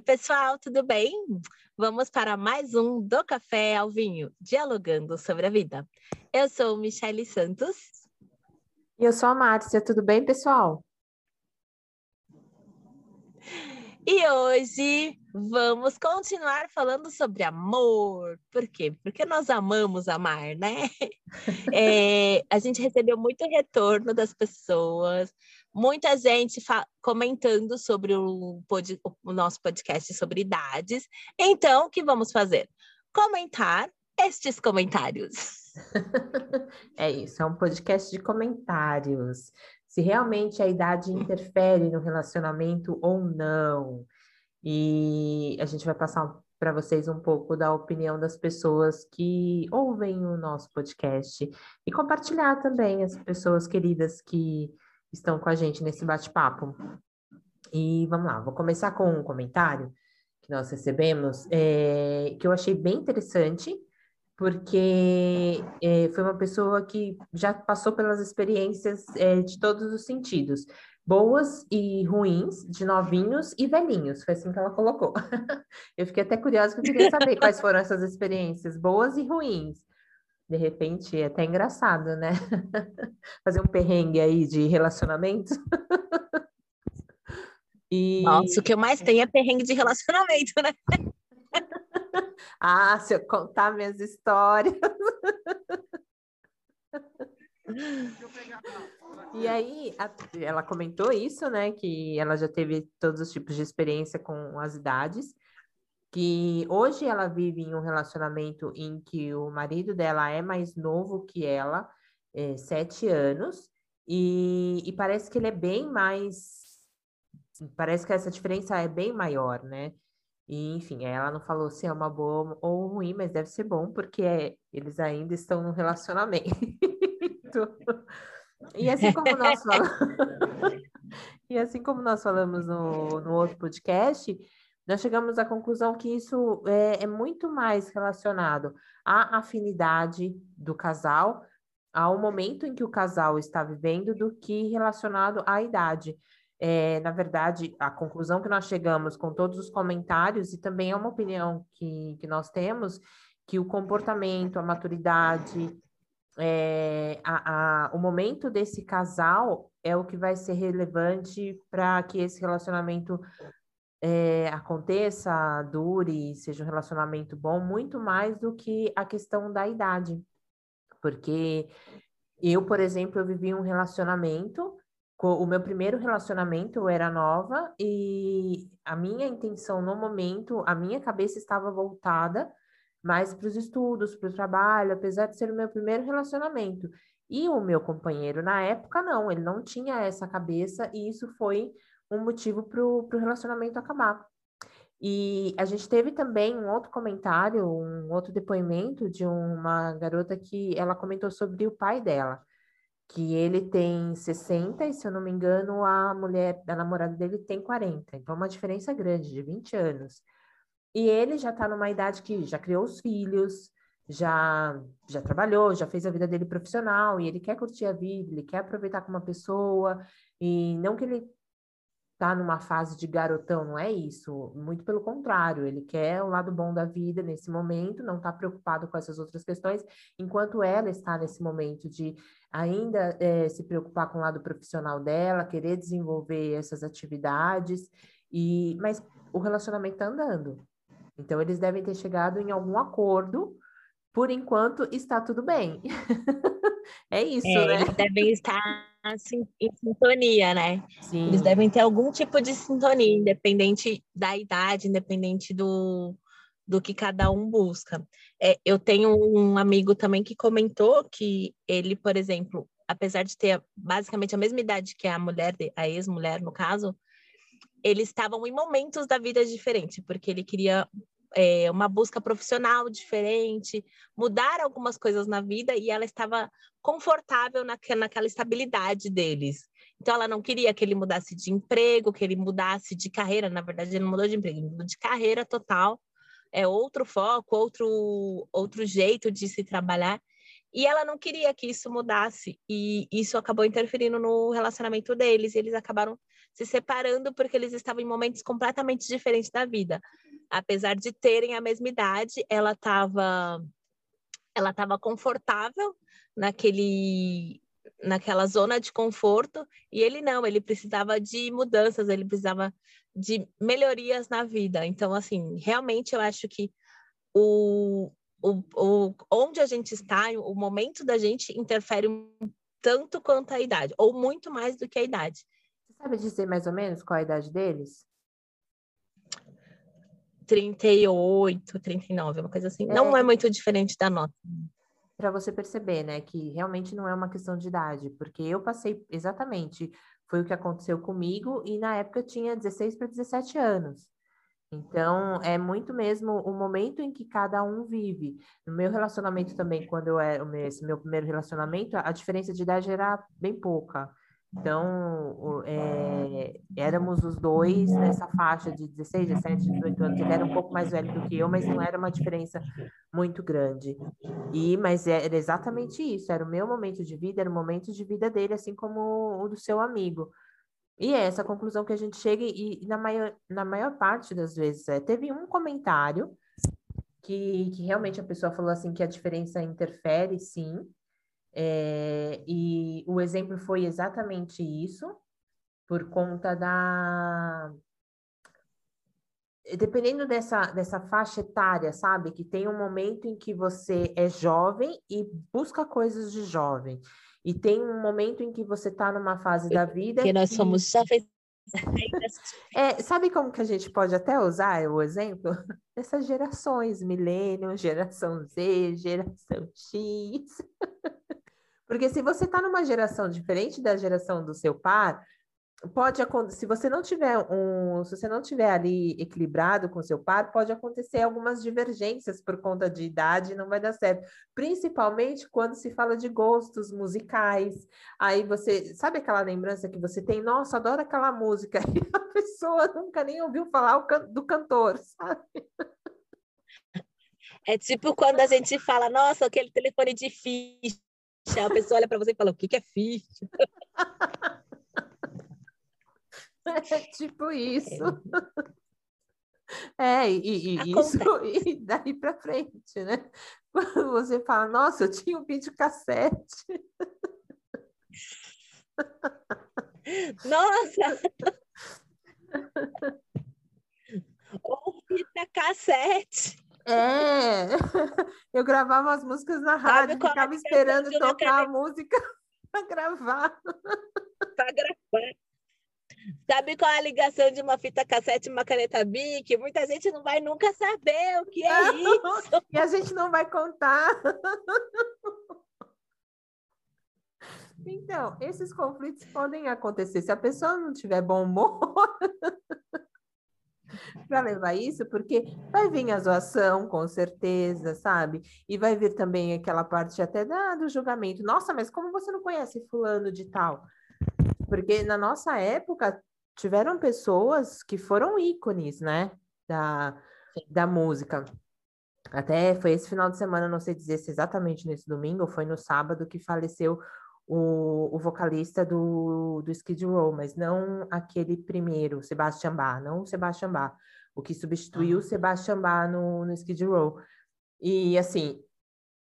Oi, pessoal, tudo bem? Vamos para mais um do Café ao Vinho, dialogando sobre a vida. Eu sou Michele Santos. E eu sou a Márcia, tudo bem, pessoal? E hoje vamos continuar falando sobre amor. Por quê? Porque nós amamos amar, né? É, a gente recebeu muito retorno das pessoas, muita gente comentando sobre o, o nosso podcast sobre idades. Então, o que vamos fazer? Comentar estes comentários. é isso, é um podcast de comentários se realmente a idade interfere no relacionamento ou não. E a gente vai passar para vocês um pouco da opinião das pessoas que ouvem o nosso podcast e compartilhar também as pessoas queridas que estão com a gente nesse bate-papo. E vamos lá, vou começar com um comentário que nós recebemos, é, que eu achei bem interessante, porque é, foi uma pessoa que já passou pelas experiências é, de todos os sentidos, boas e ruins, de novinhos e velhinhos, foi assim que ela colocou. eu fiquei até curiosa, porque eu queria saber quais foram essas experiências, boas e ruins. De repente, é até engraçado, né? Fazer um perrengue aí de relacionamento. e... Nossa, o que eu mais tenho é perrengue de relacionamento, né? Ah, se eu contar minhas histórias. E aí, a, ela comentou isso, né? Que ela já teve todos os tipos de experiência com as idades. Que hoje ela vive em um relacionamento em que o marido dela é mais novo que ela, é, sete anos, e, e parece que ele é bem mais. Parece que essa diferença é bem maior, né? E, enfim, ela não falou se é uma boa ou ruim, mas deve ser bom, porque é, eles ainda estão no relacionamento. e assim como nós falamos, e assim como nós falamos no, no outro podcast, nós chegamos à conclusão que isso é, é muito mais relacionado à afinidade do casal, ao momento em que o casal está vivendo, do que relacionado à idade é, na verdade, a conclusão que nós chegamos com todos os comentários, e também é uma opinião que, que nós temos, que o comportamento, a maturidade, é, a, a, o momento desse casal é o que vai ser relevante para que esse relacionamento é, aconteça, dure, seja um relacionamento bom, muito mais do que a questão da idade. Porque eu, por exemplo, eu vivi um relacionamento o meu primeiro relacionamento era nova e a minha intenção no momento, a minha cabeça estava voltada mais para os estudos, para o trabalho, apesar de ser o meu primeiro relacionamento. E o meu companheiro na época não, ele não tinha essa cabeça e isso foi um motivo para o relacionamento acabar. E a gente teve também um outro comentário, um outro depoimento de uma garota que ela comentou sobre o pai dela que ele tem 60 e, se eu não me engano, a mulher, a namorada dele tem 40. Então, uma diferença grande, de 20 anos. E ele já está numa idade que já criou os filhos, já, já trabalhou, já fez a vida dele profissional, e ele quer curtir a vida, ele quer aproveitar com uma pessoa, e não que ele tá numa fase de garotão, não é isso. Muito pelo contrário, ele quer o lado bom da vida nesse momento, não está preocupado com essas outras questões, enquanto ela está nesse momento de ainda é, se preocupar com o lado profissional dela, querer desenvolver essas atividades, e mas o relacionamento está andando. Então, eles devem ter chegado em algum acordo. Por enquanto, está tudo bem. é isso, é, né? Devem estar em sintonia, né? Sim. Eles devem ter algum tipo de sintonia, independente da idade, independente do, do que cada um busca. É, eu tenho um amigo também que comentou que ele, por exemplo, apesar de ter basicamente a mesma idade que a mulher, a ex-mulher no caso, eles estavam em momentos da vida diferentes, porque ele queria é, uma busca profissional diferente, mudar algumas coisas na vida e ela estava confortável naquela, naquela estabilidade deles. Então, ela não queria que ele mudasse de emprego, que ele mudasse de carreira. Na verdade, ele não mudou de emprego, ele mudou de carreira total. É outro foco, outro, outro jeito de se trabalhar. E ela não queria que isso mudasse, e isso acabou interferindo no relacionamento deles, e eles acabaram se separando porque eles estavam em momentos completamente diferentes da vida. Apesar de terem a mesma idade, ela estava ela estava confortável naquele naquela zona de conforto e ele não, ele precisava de mudanças, ele precisava de melhorias na vida. Então, assim, realmente eu acho que o, o, o onde a gente está, o momento da gente interfere tanto quanto a idade, ou muito mais do que a idade. Você sabe dizer mais ou menos qual a idade deles? 38, 39, uma coisa assim. É... Não é muito diferente da nota para você perceber, né, que realmente não é uma questão de idade, porque eu passei exatamente, foi o que aconteceu comigo e na época tinha 16 para 17 anos. Então, é muito mesmo o momento em que cada um vive. No meu relacionamento também, quando eu era esse meu primeiro relacionamento, a diferença de idade era bem pouca. Então, é, éramos os dois nessa faixa de 16, 17, 18 anos. Ele era um pouco mais velho do que eu, mas não era uma diferença muito grande. E, mas era exatamente isso, era o meu momento de vida, era o momento de vida dele, assim como o do seu amigo. E é essa conclusão que a gente chega, e, e na, maior, na maior parte das vezes, é, teve um comentário que, que realmente a pessoa falou assim que a diferença interfere, sim, é, e o exemplo foi exatamente isso, por conta da. Dependendo dessa, dessa faixa etária, sabe? Que tem um momento em que você é jovem e busca coisas de jovem. E tem um momento em que você está numa fase da vida. Que nós somos jovens. É, sabe como que a gente pode até usar o exemplo? Essas gerações, milênio, geração Z, geração X. Porque se você está numa geração diferente da geração do seu par, pode se você não tiver um, se você não tiver ali equilibrado com seu par, pode acontecer algumas divergências por conta de idade, não vai dar certo. Principalmente quando se fala de gostos musicais. Aí você, sabe aquela lembrança que você tem, nossa, adoro aquela música, e a pessoa nunca nem ouviu falar do cantor, sabe? É tipo quando a gente fala, nossa, aquele telefone de a pessoa olha para você e fala: o que, que é ficha? É tipo isso. É, é e, e isso, e daí para frente, né? Quando você fala, nossa, eu tinha um vídeo cassete. Nossa! Ou fita cassete. É, eu gravava as músicas na rádio, ficava esperando tocar a música para gravar. Para gravar. Sabe qual é a ligação de uma fita cassete e uma caneta Bic? Muita gente não vai nunca saber o que é isso. E a gente não vai contar. Então, esses conflitos podem acontecer. Se a pessoa não tiver bom humor, para levar isso, porque vai vir a zoação, com certeza, sabe? E vai vir também aquela parte até da, do julgamento. Nossa, mas como você não conhece fulano de tal? Porque na nossa época tiveram pessoas que foram ícones, né? Da, da música. Até foi esse final de semana, não sei dizer se exatamente nesse domingo ou foi no sábado que faleceu o, o vocalista do, do Skid Row, mas não aquele primeiro, Sebastian Bach, não o Sebastian Bach, o que substituiu o Sebastian Bach no, no Skid Row. E assim,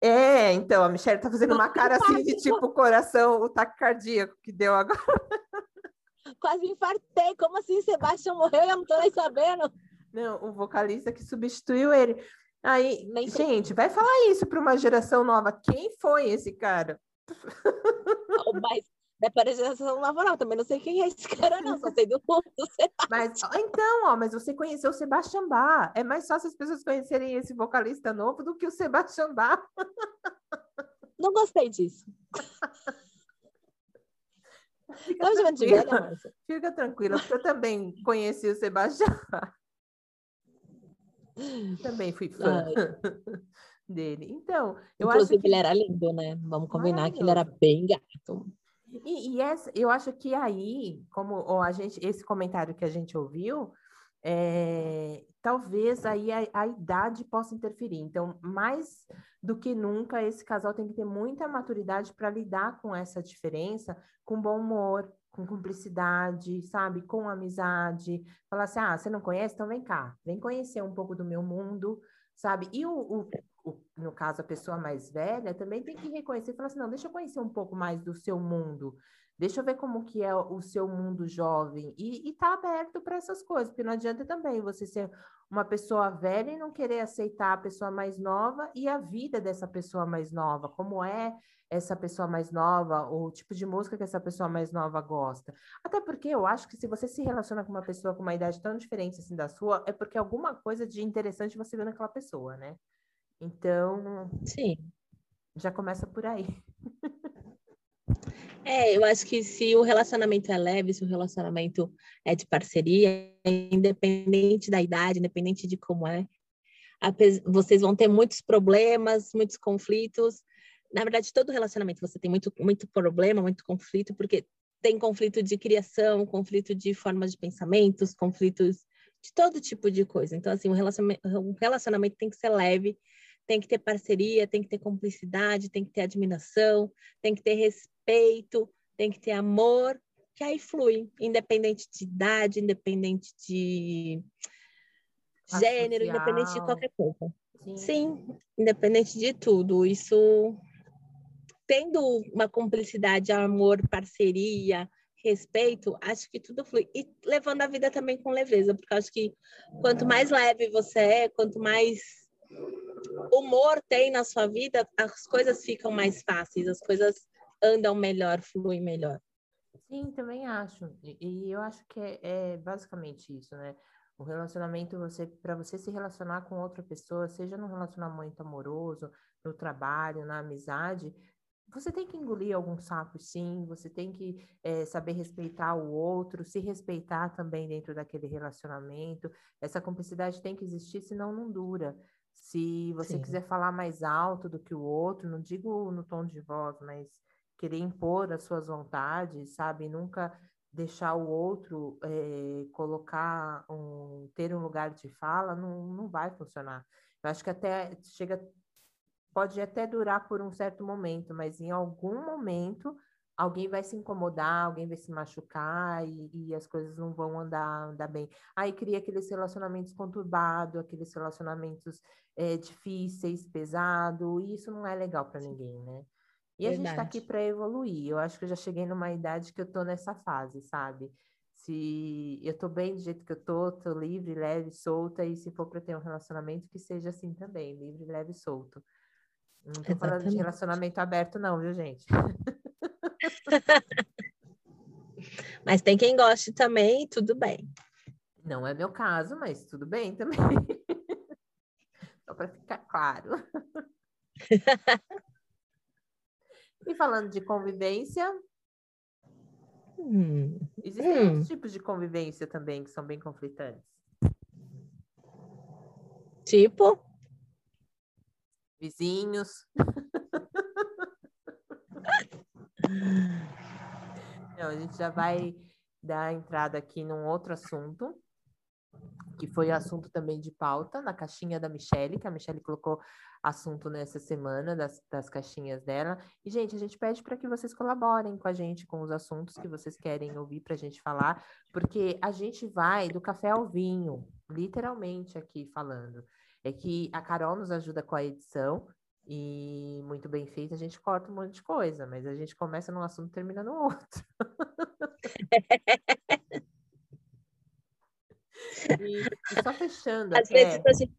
é, então, a Michelle tá fazendo uma cara assim de tipo coração, o taque cardíaco que deu agora. Quase infartei, como assim Sebastian morreu e eu não tô nem sabendo? Não, o vocalista que substituiu ele. Aí, gente, vai falar isso para uma geração nova. Quem foi esse cara? Mas da geração laboral, também não sei quem é esse cara, não, só sei do, do Sebastião. Mas, então, ó, mas você conheceu o Sebastião Bach. É mais fácil as pessoas conhecerem esse vocalista novo do que o Sebastião Bach. Não gostei disso. Fica, tranquila, fica tranquila, porque eu também conheci o Sebastião. Também fui fã. Ai dele. Então, eu Inclusive, acho que... ele era lindo, né? Vamos combinar que ele era bem gato. E, e essa, eu acho que aí, como a gente, esse comentário que a gente ouviu, é, talvez aí a, a, idade possa interferir. Então, mais do que nunca, esse casal tem que ter muita maturidade para lidar com essa diferença, com bom humor, com cumplicidade, sabe? Com amizade. Falar assim, ah, você não conhece? Então vem cá, vem conhecer um pouco do meu mundo, sabe? E o, o, o, no caso, a pessoa mais velha também tem que reconhecer e falar assim, não, deixa eu conhecer um pouco mais do seu mundo. Deixa eu ver como que é o seu mundo jovem. E, e tá aberto para essas coisas, porque não adianta também você ser uma pessoa velha e não querer aceitar a pessoa mais nova e a vida dessa pessoa mais nova, como é essa pessoa mais nova, o tipo de música que essa pessoa mais nova gosta. Até porque eu acho que se você se relaciona com uma pessoa com uma idade tão diferente assim da sua, é porque alguma coisa de interessante você vê naquela pessoa, né? Então, sim. Já começa por aí. É, eu acho que se o relacionamento é leve, se o relacionamento é de parceria, independente da idade, independente de como é, vocês vão ter muitos problemas, muitos conflitos. Na verdade, todo relacionamento você tem muito, muito problema, muito conflito, porque tem conflito de criação, conflito de formas de pensamentos, conflitos de todo tipo de coisa. Então, assim, o relacionamento, o relacionamento tem que ser leve, tem que ter parceria, tem que ter cumplicidade, tem que ter admiração, tem que ter respeito, tem que ter amor, que aí flui, independente de idade, independente de gênero, social. independente de qualquer coisa. Sim. Sim, independente de tudo. Isso tendo uma cumplicidade, amor, parceria, respeito, acho que tudo flui. E levando a vida também com leveza, porque acho que quanto mais leve você é, quanto mais humor tem na sua vida, as coisas ficam mais fáceis, as coisas andam melhor, fluem melhor. Sim, também acho. E, e eu acho que é, é, basicamente isso, né? O relacionamento, você para você se relacionar com outra pessoa, seja num relacionamento amoroso, no trabalho, na amizade, você tem que engolir alguns sapos, sim. Você tem que é, saber respeitar o outro, se respeitar também dentro daquele relacionamento. Essa cumplicidade tem que existir, senão não dura. Se você Sim. quiser falar mais alto do que o outro, não digo no tom de voz, mas querer impor as suas vontades, sabe? Nunca deixar o outro é, colocar um ter um lugar de fala, não, não vai funcionar. Eu acho que até chega pode até durar por um certo momento, mas em algum momento alguém vai se incomodar, alguém vai se machucar e, e as coisas não vão andar, andar bem. Aí cria aqueles relacionamentos conturbados, aqueles relacionamentos é, difíceis, pesados, e isso não é legal para ninguém, né? E Verdade. a gente está aqui para evoluir. Eu acho que eu já cheguei numa idade que eu tô nessa fase, sabe? Se eu tô bem do jeito que eu tô, tô livre, leve, solta, e se for para ter um relacionamento, que seja assim também, livre, leve, solto. Não tô Exatamente. falando de relacionamento aberto, não, viu, gente? mas tem quem goste também, tudo bem. Não é meu caso, mas tudo bem também. Só para ficar claro. e falando de convivência, hum. existem hum. outros tipos de convivência também que são bem conflitantes. Tipo? Vizinhos. Não, a gente já vai dar entrada aqui num outro assunto, que foi assunto também de pauta na caixinha da Michelle, que a Michelle colocou assunto nessa semana das, das caixinhas dela. E, gente, a gente pede para que vocês colaborem com a gente com os assuntos que vocês querem ouvir para a gente falar, porque a gente vai do café ao vinho, literalmente aqui falando. É que a Carol nos ajuda com a edição e muito bem feito, a gente corta um monte de coisa, mas a gente começa num assunto e termina no outro. e, e, só fechando. Às, vezes a gente,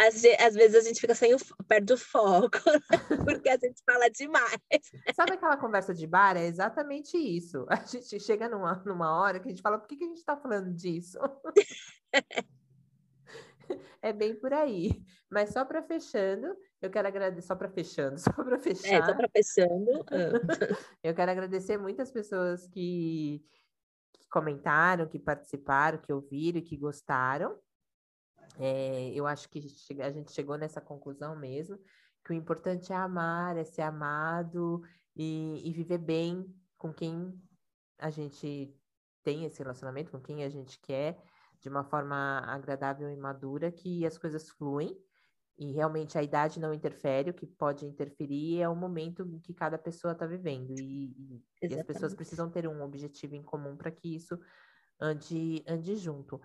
às, às, vezes a gente fica sem o, perto do foco, porque a gente fala demais. Sabe aquela conversa de bar? É exatamente isso. A gente chega numa, numa hora que a gente fala, por que, que a gente está falando disso? é bem por aí. Mas só para fechando, eu quero agradecer, só para fechando, só para fechar. É, só para fechando. eu quero agradecer muitas pessoas que, que, comentaram, que participaram, que ouviram, que gostaram. É, eu acho que a gente chegou nessa conclusão mesmo, que o importante é amar, é ser amado e, e viver bem com quem a gente tem esse relacionamento, com quem a gente quer, de uma forma agradável e madura, que as coisas fluem E realmente a idade não interfere, o que pode interferir é o momento em que cada pessoa está vivendo. E, e, as pessoas precisam ter um objetivo em comum para que isso ande, ande junto.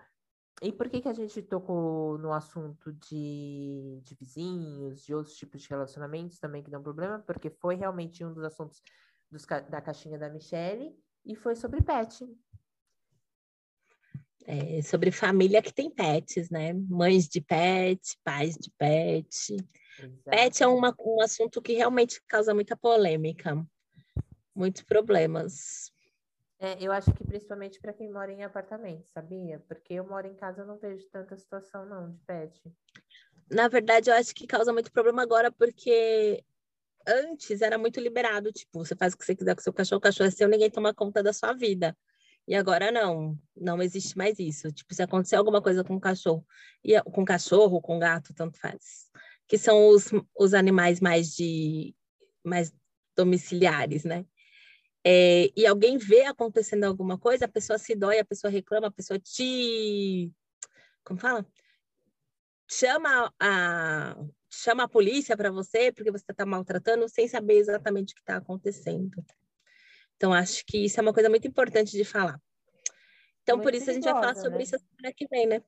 E por que, que a gente tocou no assunto de, de vizinhos, de outros tipos de relacionamentos também que dão problema? Porque foi realmente um dos assuntos dos, da caixinha da Michelle e foi sobre pet. É, sobre família que tem pets, né? Mães de pet, pais de pet. Exato. Pet é uma, um assunto que realmente causa muita polêmica, muitos problemas. É, eu acho que principalmente para quem mora em apartamento, sabia? Porque eu moro em casa, eu não vejo tanta situação não de pet. Na verdade, eu acho que causa muito problema agora porque antes era muito liberado, tipo, você faz o que você quiser com seu cachorro, o cachorro é seu, ninguém toma conta da sua vida. E agora não, não existe mais isso. Tipo, se acontecer alguma coisa com o cachorro, e com cachorro, com gato, tanto faz. Que são os, os animais mais de mais domiciliares, né? é, e alguém vê acontecendo alguma coisa, a pessoa se dói, a pessoa reclama, a pessoa te. Como fala? Chama a, chama a polícia para você porque você está maltratando sem saber exatamente o que está acontecendo. Então, acho que isso é uma coisa muito importante de falar. Então, muito por isso perigosa, a gente vai falar sobre né? isso semana que vem, né?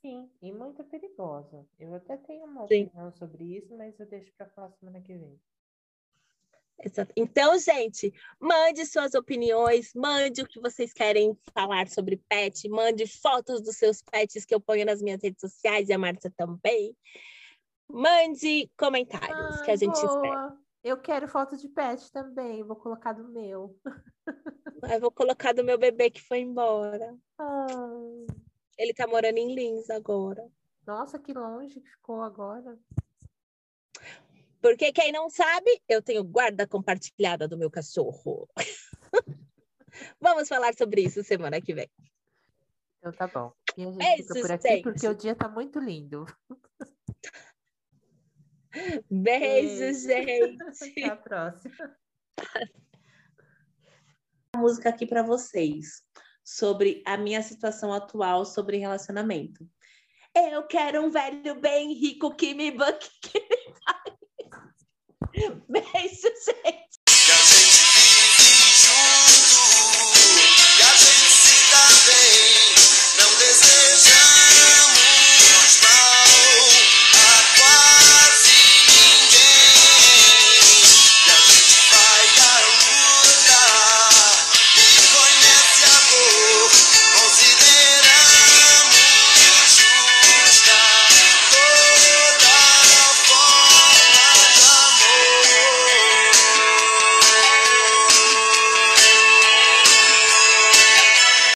Sim, e muito perigosa. Eu até tenho uma Sim. opinião sobre isso, mas eu deixo para falar semana que vem. Então, gente, mande suas opiniões, mande o que vocês querem falar sobre pet, mande fotos dos seus pets que eu ponho nas minhas redes sociais e a Marta também. Mande comentários Ai, que a gente boa. espera. Eu quero foto de pet também, vou colocar do meu. Eu vou colocar do meu bebê que foi embora. Ai. Ele tá morando em Lins agora. Nossa, que longe que ficou agora. Porque quem não sabe, eu tenho guarda compartilhada do meu cachorro. Vamos falar sobre isso semana que vem. Então tá bom. E a gente Beijo, fica por aqui gente. porque o dia tá muito lindo. Beijo, gente. Até a próxima. música aqui para vocês sobre a minha situação atual sobre relacionamento. Eu quero um velho bem rico que me banque. Beijo, gente.